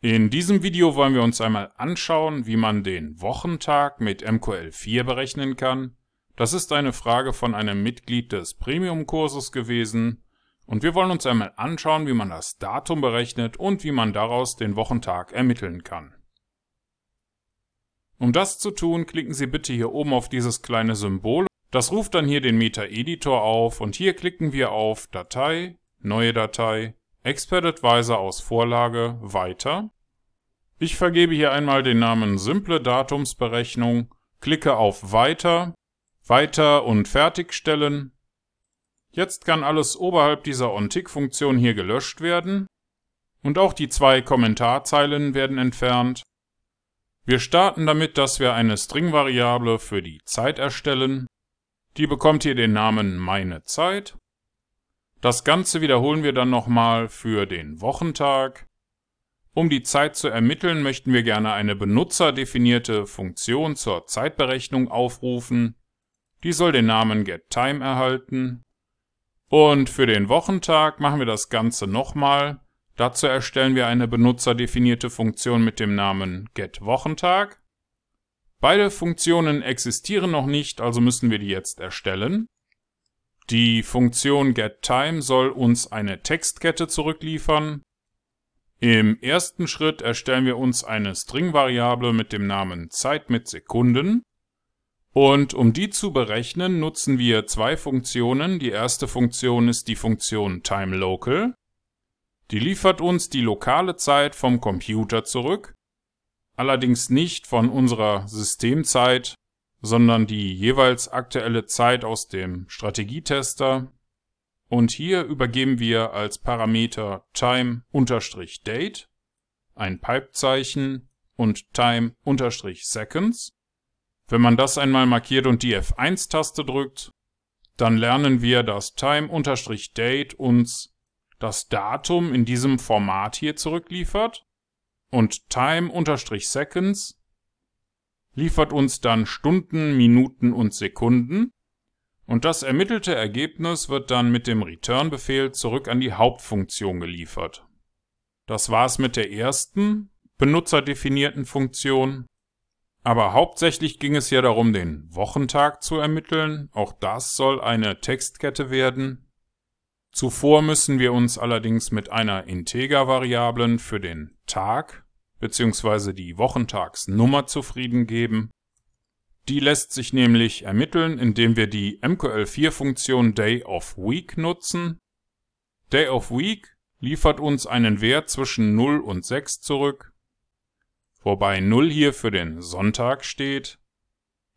In diesem Video wollen wir uns einmal anschauen, wie man den Wochentag mit MQL4 berechnen kann. Das ist eine Frage von einem Mitglied des Premium-Kurses gewesen und wir wollen uns einmal anschauen, wie man das Datum berechnet und wie man daraus den Wochentag ermitteln kann. Um das zu tun, klicken Sie bitte hier oben auf dieses kleine Symbol. Das ruft dann hier den Meta-Editor auf und hier klicken wir auf Datei, Neue Datei Expert Advisor aus Vorlage Weiter. Ich vergebe hier einmal den Namen Simple Datumsberechnung, klicke auf Weiter, Weiter und Fertigstellen. Jetzt kann alles oberhalb dieser OnTick-Funktion hier gelöscht werden und auch die zwei Kommentarzeilen werden entfernt. Wir starten damit, dass wir eine String-Variable für die Zeit erstellen. Die bekommt hier den Namen meine Zeit. Das Ganze wiederholen wir dann nochmal für den Wochentag. Um die Zeit zu ermitteln, möchten wir gerne eine benutzerdefinierte Funktion zur Zeitberechnung aufrufen. Die soll den Namen getTime erhalten. Und für den Wochentag machen wir das Ganze nochmal. Dazu erstellen wir eine benutzerdefinierte Funktion mit dem Namen getWochentag. Beide Funktionen existieren noch nicht, also müssen wir die jetzt erstellen. Die Funktion getTime soll uns eine Textkette zurückliefern. Im ersten Schritt erstellen wir uns eine String-Variable mit dem Namen Zeit mit Sekunden. Und um die zu berechnen, nutzen wir zwei Funktionen. Die erste Funktion ist die Funktion timeLocal. Die liefert uns die lokale Zeit vom Computer zurück, allerdings nicht von unserer Systemzeit, sondern die jeweils aktuelle Zeit aus dem Strategietester. Und hier übergeben wir als Parameter time-date, ein Pipezeichen und time-seconds. Wenn man das einmal markiert und die F1-Taste drückt, dann lernen wir, dass time-date uns das Datum in diesem Format hier zurückliefert und time-seconds liefert uns dann Stunden, Minuten und Sekunden und das ermittelte Ergebnis wird dann mit dem Return-Befehl zurück an die Hauptfunktion geliefert. Das war's mit der ersten benutzerdefinierten Funktion. Aber hauptsächlich ging es ja darum, den Wochentag zu ermitteln. Auch das soll eine Textkette werden. Zuvor müssen wir uns allerdings mit einer Integer-Variablen für den Tag bzw. die Wochentagsnummer zufrieden geben. Die lässt sich nämlich ermitteln, indem wir die MQL4-Funktion DayOfWeek nutzen. DayOfWeek liefert uns einen Wert zwischen 0 und 6 zurück, wobei 0 hier für den Sonntag steht.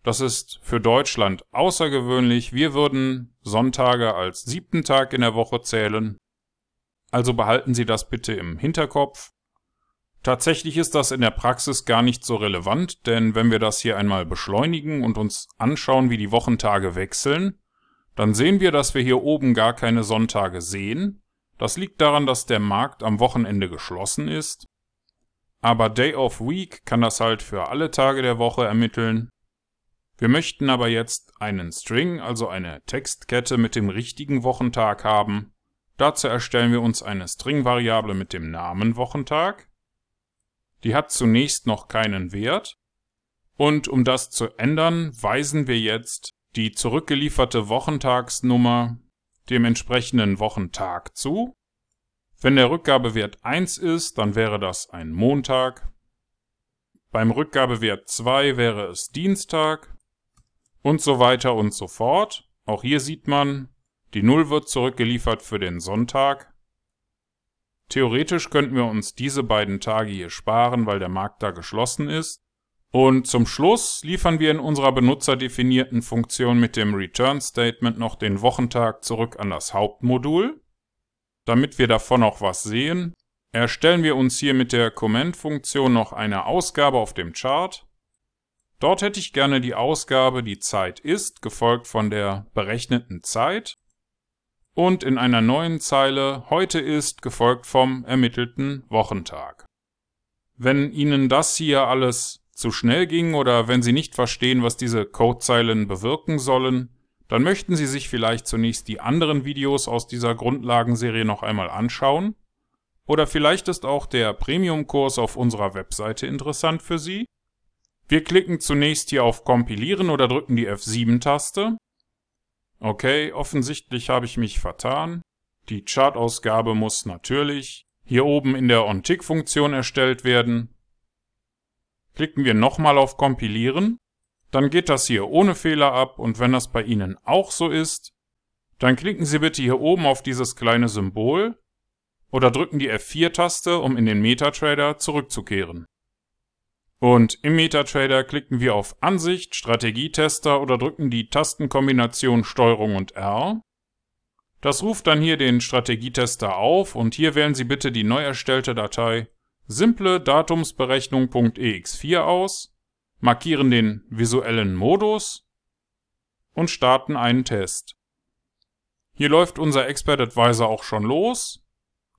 Das ist für Deutschland außergewöhnlich. Wir würden Sonntage als siebten Tag in der Woche zählen. Also behalten Sie das bitte im Hinterkopf. Tatsächlich ist das in der Praxis gar nicht so relevant, denn wenn wir das hier einmal beschleunigen und uns anschauen, wie die Wochentage wechseln, dann sehen wir, dass wir hier oben gar keine Sonntage sehen. Das liegt daran, dass der Markt am Wochenende geschlossen ist. Aber Day of Week kann das halt für alle Tage der Woche ermitteln. Wir möchten aber jetzt einen String, also eine Textkette mit dem richtigen Wochentag haben. Dazu erstellen wir uns eine String-Variable mit dem Namen Wochentag. Die hat zunächst noch keinen Wert. Und um das zu ändern, weisen wir jetzt die zurückgelieferte Wochentagsnummer dem entsprechenden Wochentag zu. Wenn der Rückgabewert 1 ist, dann wäre das ein Montag. Beim Rückgabewert 2 wäre es Dienstag und so weiter und so fort. Auch hier sieht man, die 0 wird zurückgeliefert für den Sonntag. Theoretisch könnten wir uns diese beiden Tage hier sparen, weil der Markt da geschlossen ist. Und zum Schluss liefern wir in unserer benutzerdefinierten Funktion mit dem Return Statement noch den Wochentag zurück an das Hauptmodul. Damit wir davon auch was sehen, erstellen wir uns hier mit der Comment-Funktion noch eine Ausgabe auf dem Chart. Dort hätte ich gerne die Ausgabe die Zeit ist, gefolgt von der berechneten Zeit und in einer neuen Zeile heute ist gefolgt vom ermittelten Wochentag. Wenn Ihnen das hier alles zu schnell ging oder wenn Sie nicht verstehen, was diese Codezeilen bewirken sollen, dann möchten Sie sich vielleicht zunächst die anderen Videos aus dieser Grundlagenserie noch einmal anschauen. Oder vielleicht ist auch der Premium-Kurs auf unserer Webseite interessant für Sie. Wir klicken zunächst hier auf Kompilieren oder drücken die F7-Taste. Okay, offensichtlich habe ich mich vertan. Die Chartausgabe muss natürlich hier oben in der OnTick-Funktion erstellt werden. Klicken wir nochmal auf Kompilieren, dann geht das hier ohne Fehler ab und wenn das bei Ihnen auch so ist, dann klicken Sie bitte hier oben auf dieses kleine Symbol oder drücken die F4-Taste, um in den MetaTrader zurückzukehren. Und im MetaTrader klicken wir auf Ansicht, Strategietester oder drücken die Tastenkombination STRG und R. Das ruft dann hier den Strategietester auf und hier wählen Sie bitte die neu erstellte Datei simple Datumsberechnung.ex4 aus, markieren den visuellen Modus und starten einen Test. Hier läuft unser Expert Advisor auch schon los.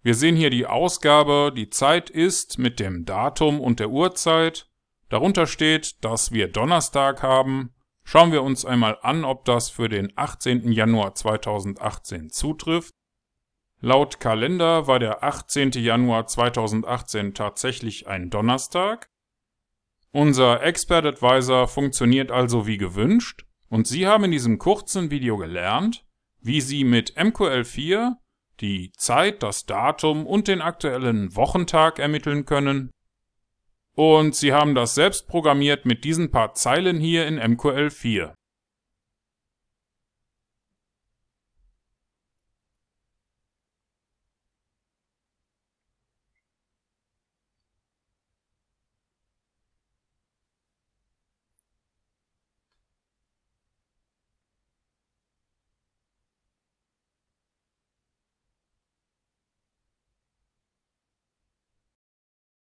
Wir sehen hier die Ausgabe, die Zeit ist mit dem Datum und der Uhrzeit. Darunter steht, dass wir Donnerstag haben. Schauen wir uns einmal an, ob das für den 18. Januar 2018 zutrifft. Laut Kalender war der 18. Januar 2018 tatsächlich ein Donnerstag. Unser Expert Advisor funktioniert also wie gewünscht und Sie haben in diesem kurzen Video gelernt, wie Sie mit MQL4 die Zeit, das Datum und den aktuellen Wochentag ermitteln können. Und Sie haben das selbst programmiert mit diesen paar Zeilen hier in MQL4.